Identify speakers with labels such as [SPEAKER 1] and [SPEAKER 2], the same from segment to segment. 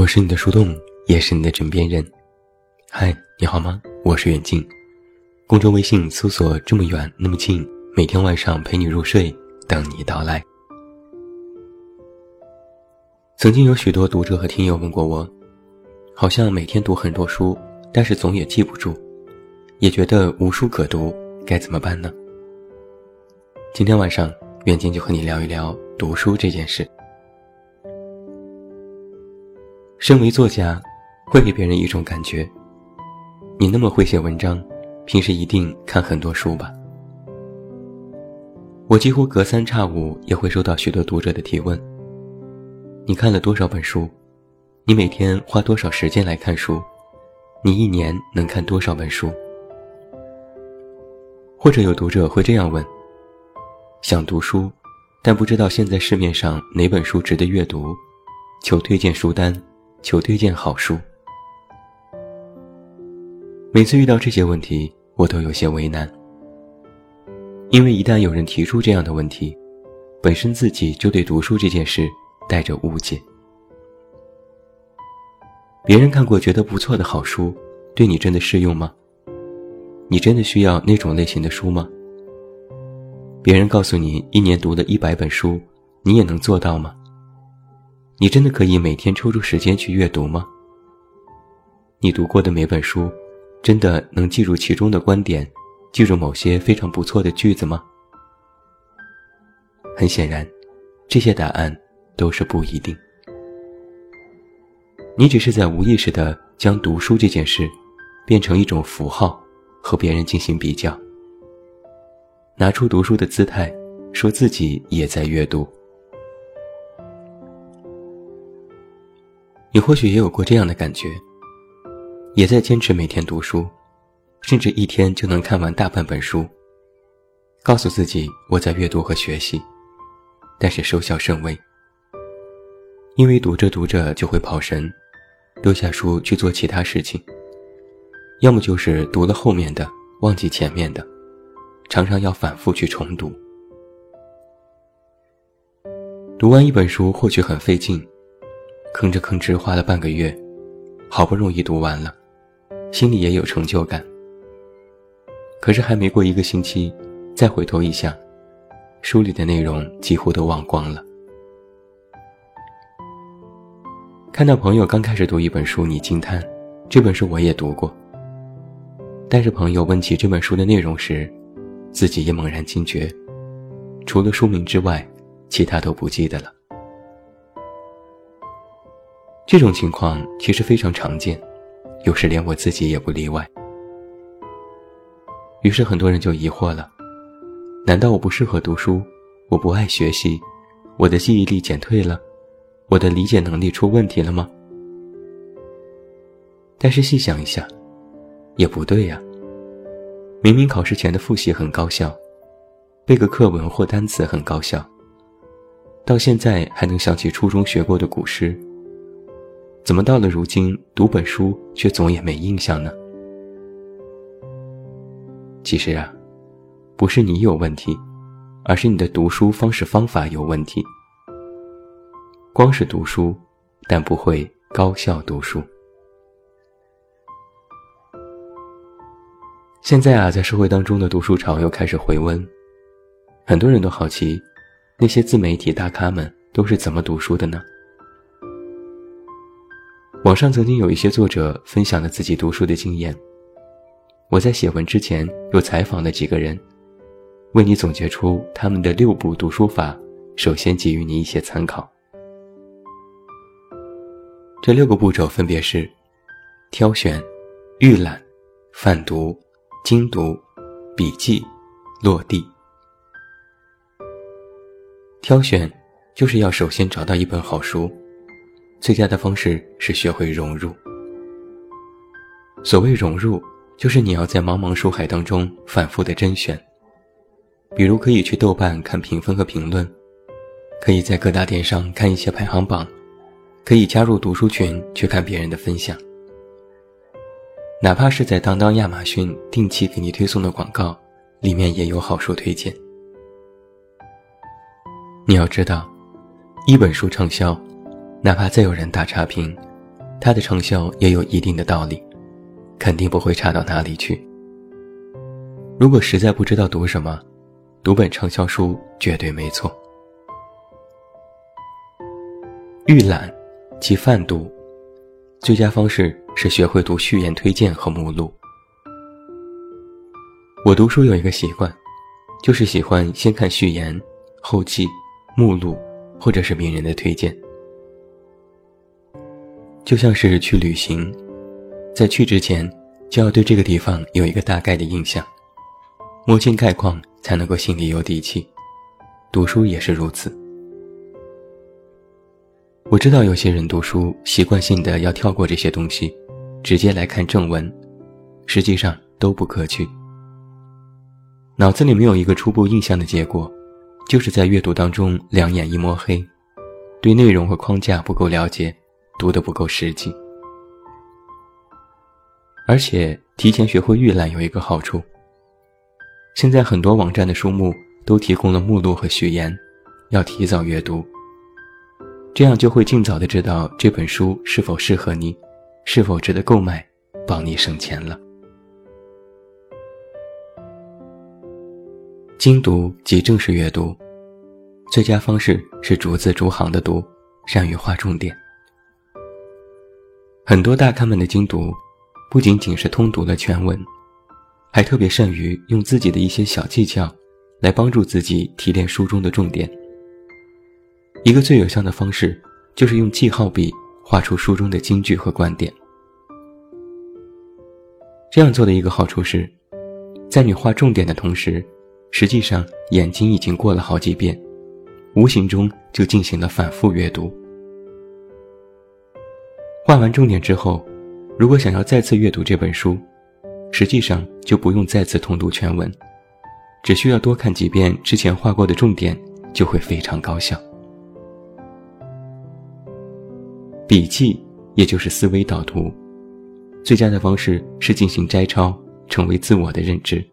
[SPEAKER 1] 我是你的树洞，也是你的枕边人。嗨，你好吗？我是远近。公众微信搜索“这么远那么近”，每天晚上陪你入睡，等你到来。曾经有许多读者和听友问过我，好像每天读很多书，但是总也记不住，也觉得无书可读，该怎么办呢？今天晚上，远近就和你聊一聊读书这件事。身为作家，会给别人一种感觉：你那么会写文章，平时一定看很多书吧？我几乎隔三差五也会收到许多读者的提问：你看了多少本书？你每天花多少时间来看书？你一年能看多少本书？或者有读者会这样问：想读书，但不知道现在市面上哪本书值得阅读，求推荐书单。求推荐好书。每次遇到这些问题，我都有些为难，因为一旦有人提出这样的问题，本身自己就对读书这件事带着误解。别人看过觉得不错的好书，对你真的适用吗？你真的需要那种类型的书吗？别人告诉你一年读了一百本书，你也能做到吗？你真的可以每天抽出时间去阅读吗？你读过的每本书，真的能记住其中的观点，记住某些非常不错的句子吗？很显然，这些答案都是不一定。你只是在无意识的将读书这件事，变成一种符号，和别人进行比较，拿出读书的姿态，说自己也在阅读。你或许也有过这样的感觉，也在坚持每天读书，甚至一天就能看完大半本书。告诉自己我在阅读和学习，但是收效甚微。因为读着读着就会跑神，丢下书去做其他事情。要么就是读了后面的忘记前面的，常常要反复去重读。读完一本书或许很费劲。吭哧吭哧花了半个月，好不容易读完了，心里也有成就感。可是还没过一个星期，再回头一想，书里的内容几乎都忘光了。看到朋友刚开始读一本书，你惊叹：“这本书我也读过。”但是朋友问起这本书的内容时，自己也猛然惊觉，除了书名之外，其他都不记得了。这种情况其实非常常见，有时连我自己也不例外。于是很多人就疑惑了：难道我不适合读书？我不爱学习？我的记忆力减退了？我的理解能力出问题了吗？但是细想一下，也不对呀。明明考试前的复习很高效，背个课文或单词很高效，到现在还能想起初中学过的古诗。怎么到了如今读本书却总也没印象呢？其实啊，不是你有问题，而是你的读书方式方法有问题。光是读书，但不会高效读书。现在啊，在社会当中的读书潮又开始回温，很多人都好奇，那些自媒体大咖们都是怎么读书的呢？网上曾经有一些作者分享了自己读书的经验。我在写文之前又采访了几个人，为你总结出他们的六步读书法，首先给予你一些参考。这六个步骤分别是：挑选、预览、泛读、精读、笔记、落地。挑选就是要首先找到一本好书。最佳的方式是学会融入。所谓融入，就是你要在茫茫书海当中反复的甄选。比如可以去豆瓣看评分和评论，可以在各大电商看一些排行榜，可以加入读书群去看别人的分享。哪怕是在当当、亚马逊定期给你推送的广告，里面也有好书推荐。你要知道，一本书畅销。哪怕再有人打差评，它的成效也有一定的道理，肯定不会差到哪里去。如果实在不知道读什么，读本畅销书绝对没错。预览即泛读，最佳方式是学会读序言、推荐和目录。我读书有一个习惯，就是喜欢先看序言、后记、目录，或者是名人的推荐。就像是去旅行，在去之前就要对这个地方有一个大概的印象，摸清概况才能够心里有底气。读书也是如此。我知道有些人读书习惯性的要跳过这些东西，直接来看正文，实际上都不可取。脑子里没有一个初步印象的结果，就是在阅读当中两眼一摸黑，对内容和框架不够了解。读得不够实际，而且提前学会预览有一个好处。现在很多网站的书目都提供了目录和序言，要提早阅读，这样就会尽早的知道这本书是否适合你，是否值得购买，帮你省钱了。精读即正式阅读，最佳方式是逐字逐行的读，善于划重点。很多大咖们的精读，不仅仅是通读了全文，还特别善于用自己的一些小技巧，来帮助自己提炼书中的重点。一个最有效的方式，就是用记号笔画出书中的金句和观点。这样做的一个好处是，在你画重点的同时，实际上眼睛已经过了好几遍，无形中就进行了反复阅读。画完重点之后，如果想要再次阅读这本书，实际上就不用再次通读全文，只需要多看几遍之前画过的重点，就会非常高效。笔记也就是思维导图，最佳的方式是进行摘抄，成为自我的认知。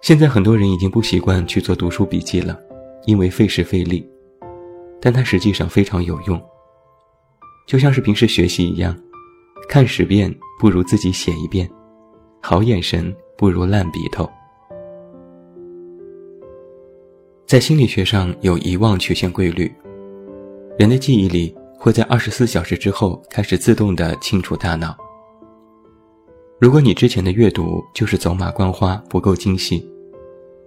[SPEAKER 1] 现在很多人已经不习惯去做读书笔记了，因为费时费力，但它实际上非常有用。就像是平时学习一样，看十遍不如自己写一遍，好眼神不如烂笔头。在心理学上有遗忘曲线规律，人的记忆里会在二十四小时之后开始自动的清除大脑。如果你之前的阅读就是走马观花不够精细，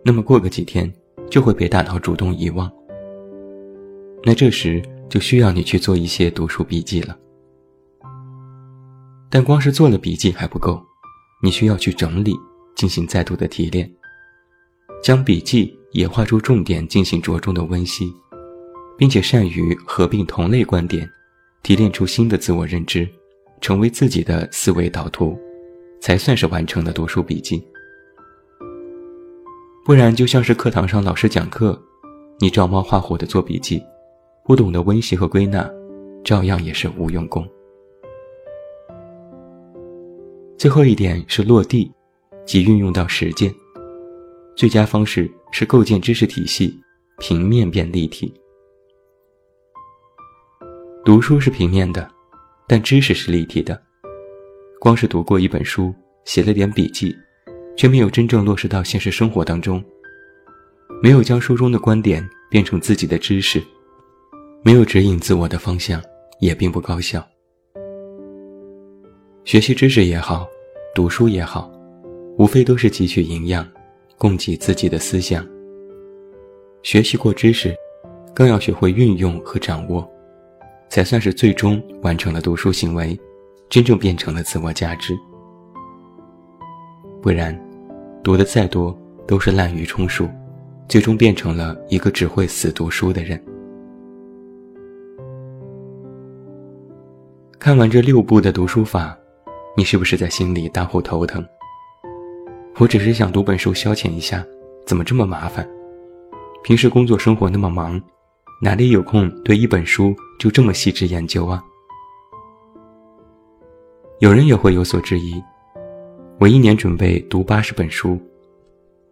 [SPEAKER 1] 那么过个几天就会被大脑主动遗忘。那这时。就需要你去做一些读书笔记了，但光是做了笔记还不够，你需要去整理，进行再度的提炼，将笔记也画出重点，进行着重的温习，并且善于合并同类观点，提炼出新的自我认知，成为自己的思维导图，才算是完成了读书笔记。不然就像是课堂上老师讲课，你照猫画虎的做笔记。不懂得温习和归纳，照样也是无用功。最后一点是落地，即运用到实践。最佳方式是构建知识体系，平面变立体。读书是平面的，但知识是立体的。光是读过一本书，写了点笔记，却没有真正落实到现实生活当中，没有将书中的观点变成自己的知识。没有指引自我的方向，也并不高效。学习知识也好，读书也好，无非都是汲取营养，供给自己的思想。学习过知识，更要学会运用和掌握，才算是最终完成了读书行为，真正变成了自我价值。不然，读的再多都是滥竽充数，最终变成了一个只会死读书的人。看完这六步的读书法，你是不是在心里大呼头疼？我只是想读本书消遣一下，怎么这么麻烦？平时工作生活那么忙，哪里有空对一本书就这么细致研究啊？有人也会有所质疑：我一年准备读八十本书，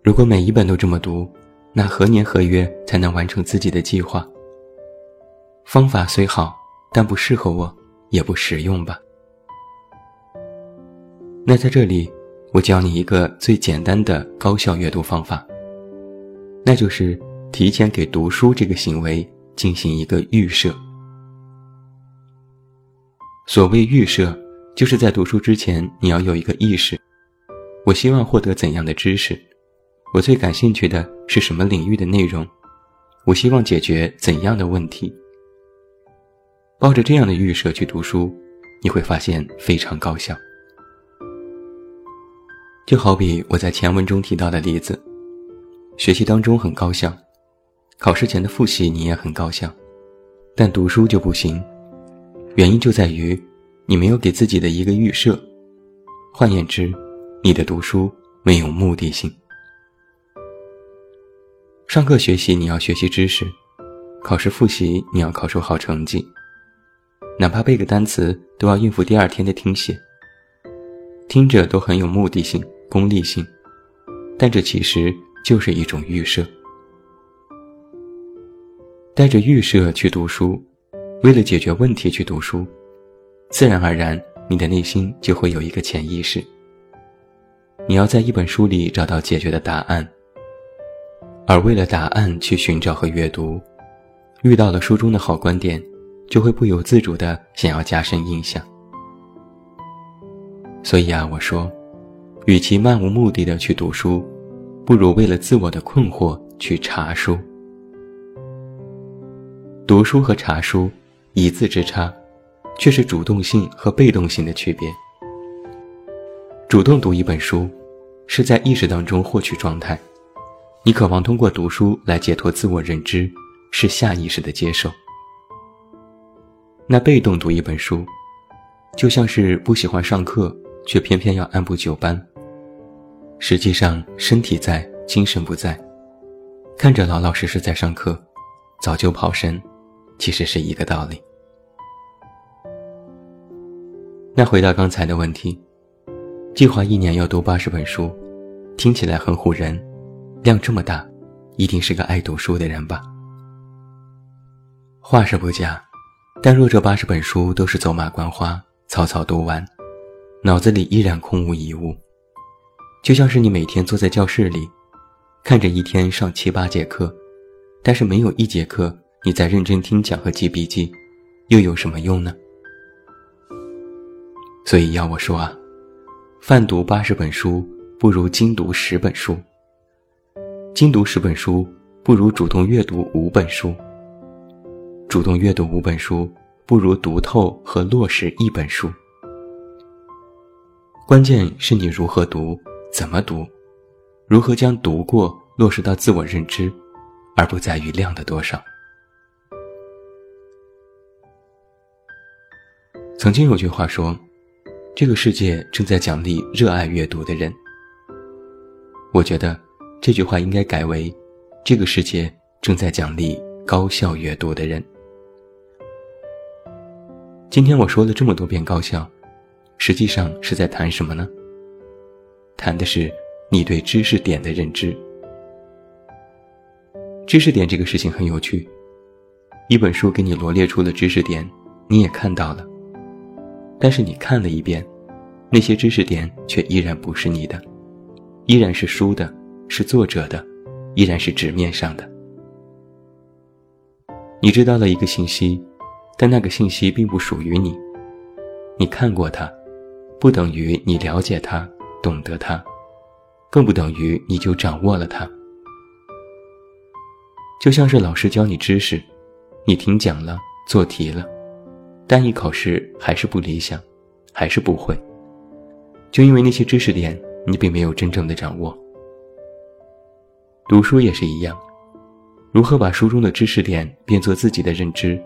[SPEAKER 1] 如果每一本都这么读，那何年何月才能完成自己的计划？方法虽好。但不适合我，也不实用吧。那在这里，我教你一个最简单的高效阅读方法，那就是提前给读书这个行为进行一个预设。所谓预设，就是在读书之前，你要有一个意识：我希望获得怎样的知识？我最感兴趣的是什么领域的内容？我希望解决怎样的问题？抱着这样的预设去读书，你会发现非常高效。就好比我在前文中提到的例子，学习当中很高效，考试前的复习你也很高效，但读书就不行，原因就在于你没有给自己的一个预设，换言之，你的读书没有目的性。上课学习你要学习知识，考试复习你要考出好成绩，哪怕背个单词都要应付第二天的听写。听着都很有目的性、功利性，但这其实就是一种预设。带着预设去读书，为了解决问题去读书，自然而然你的内心就会有一个潜意识，你要在一本书里找到解决的答案。而为了答案去寻找和阅读，遇到了书中的好观点，就会不由自主的想要加深印象。所以啊，我说，与其漫无目的的去读书，不如为了自我的困惑去查书。读书和查书一字之差，却是主动性和被动性的区别。主动读一本书，是在意识当中获取状态。你渴望通过读书来解脱自我认知，是下意识的接受。那被动读一本书，就像是不喜欢上课，却偏偏要按部就班。实际上身体在，精神不在，看着老老实实在上课，早就跑神，其实是一个道理。那回到刚才的问题，计划一年要读八十本书，听起来很唬人。量这么大，一定是个爱读书的人吧？话是不假，但若这八十本书都是走马观花、草草读完，脑子里依然空无一物，就像是你每天坐在教室里，看着一天上七八节课，但是没有一节课你在认真听讲和记笔记，又有什么用呢？所以要我说啊，泛读八十本书不如精读十本书。精读十本书，不如主动阅读五本书；主动阅读五本书，不如读透和落实一本书。关键是你如何读，怎么读，如何将读过落实到自我认知，而不在于量的多少。曾经有句话说：“这个世界正在奖励热爱阅读的人。”我觉得。这句话应该改为：这个世界正在奖励高效阅读的人。今天我说了这么多遍高效，实际上是在谈什么呢？谈的是你对知识点的认知。知识点这个事情很有趣，一本书给你罗列出了知识点，你也看到了，但是你看了一遍，那些知识点却依然不是你的，依然是书的。是作者的，依然是纸面上的。你知道了一个信息，但那个信息并不属于你。你看过它，不等于你了解它、懂得它，更不等于你就掌握了它。就像是老师教你知识，你听讲了、做题了，但一考试还是不理想，还是不会，就因为那些知识点你并没有真正的掌握。读书也是一样，如何把书中的知识点变作自己的认知，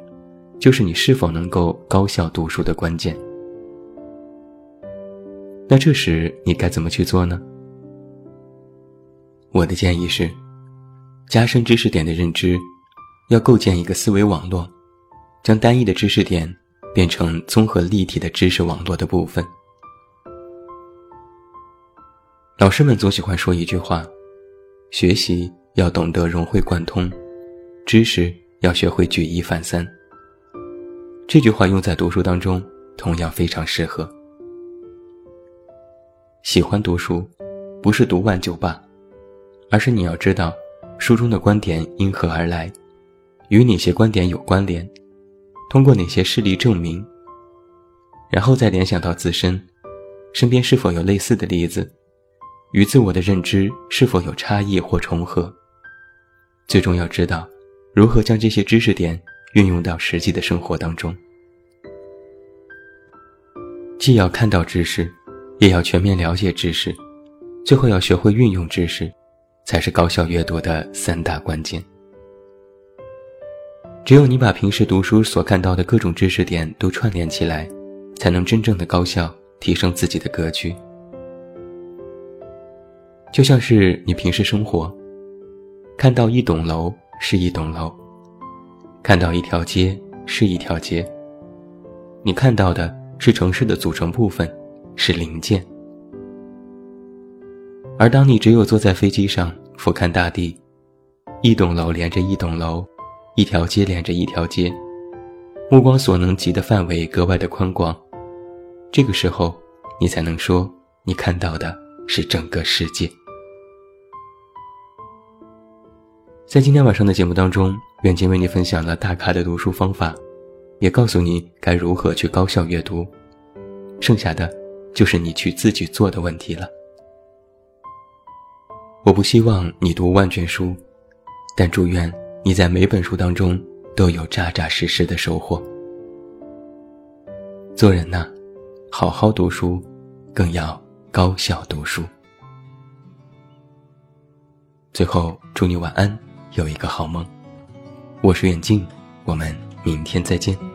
[SPEAKER 1] 就是你是否能够高效读书的关键。那这时你该怎么去做呢？我的建议是，加深知识点的认知，要构建一个思维网络，将单一的知识点变成综合立体的知识网络的部分。老师们总喜欢说一句话。学习要懂得融会贯通，知识要学会举一反三。这句话用在读书当中同样非常适合。喜欢读书，不是读完就罢，而是你要知道书中的观点因何而来，与哪些观点有关联，通过哪些事例证明，然后再联想到自身，身边是否有类似的例子，与自我的认知是否有差异或重合，最终要知道如何将这些知识点运用到实际的生活当中。既要看到知识，也要全面了解知识，最后要学会运用知识，才是高效阅读的三大关键。只有你把平时读书所看到的各种知识点都串联起来，才能真正的高效提升自己的格局。就像是你平时生活，看到一栋楼是一栋楼，看到一条街是一条街，你看到的。是城市的组成部分，是零件。而当你只有坐在飞机上俯瞰大地，一栋楼连着一栋楼，一条街连着一条街，目光所能及的范围格外的宽广，这个时候，你才能说你看到的是整个世界。在今天晚上的节目当中，远近为你分享了大咖的读书方法。也告诉你该如何去高效阅读，剩下的就是你去自己做的问题了。我不希望你读万卷书，但祝愿你在每本书当中都有扎扎实实的收获。做人呐，好好读书，更要高效读书。最后，祝你晚安，有一个好梦。我是远镜，我们明天再见。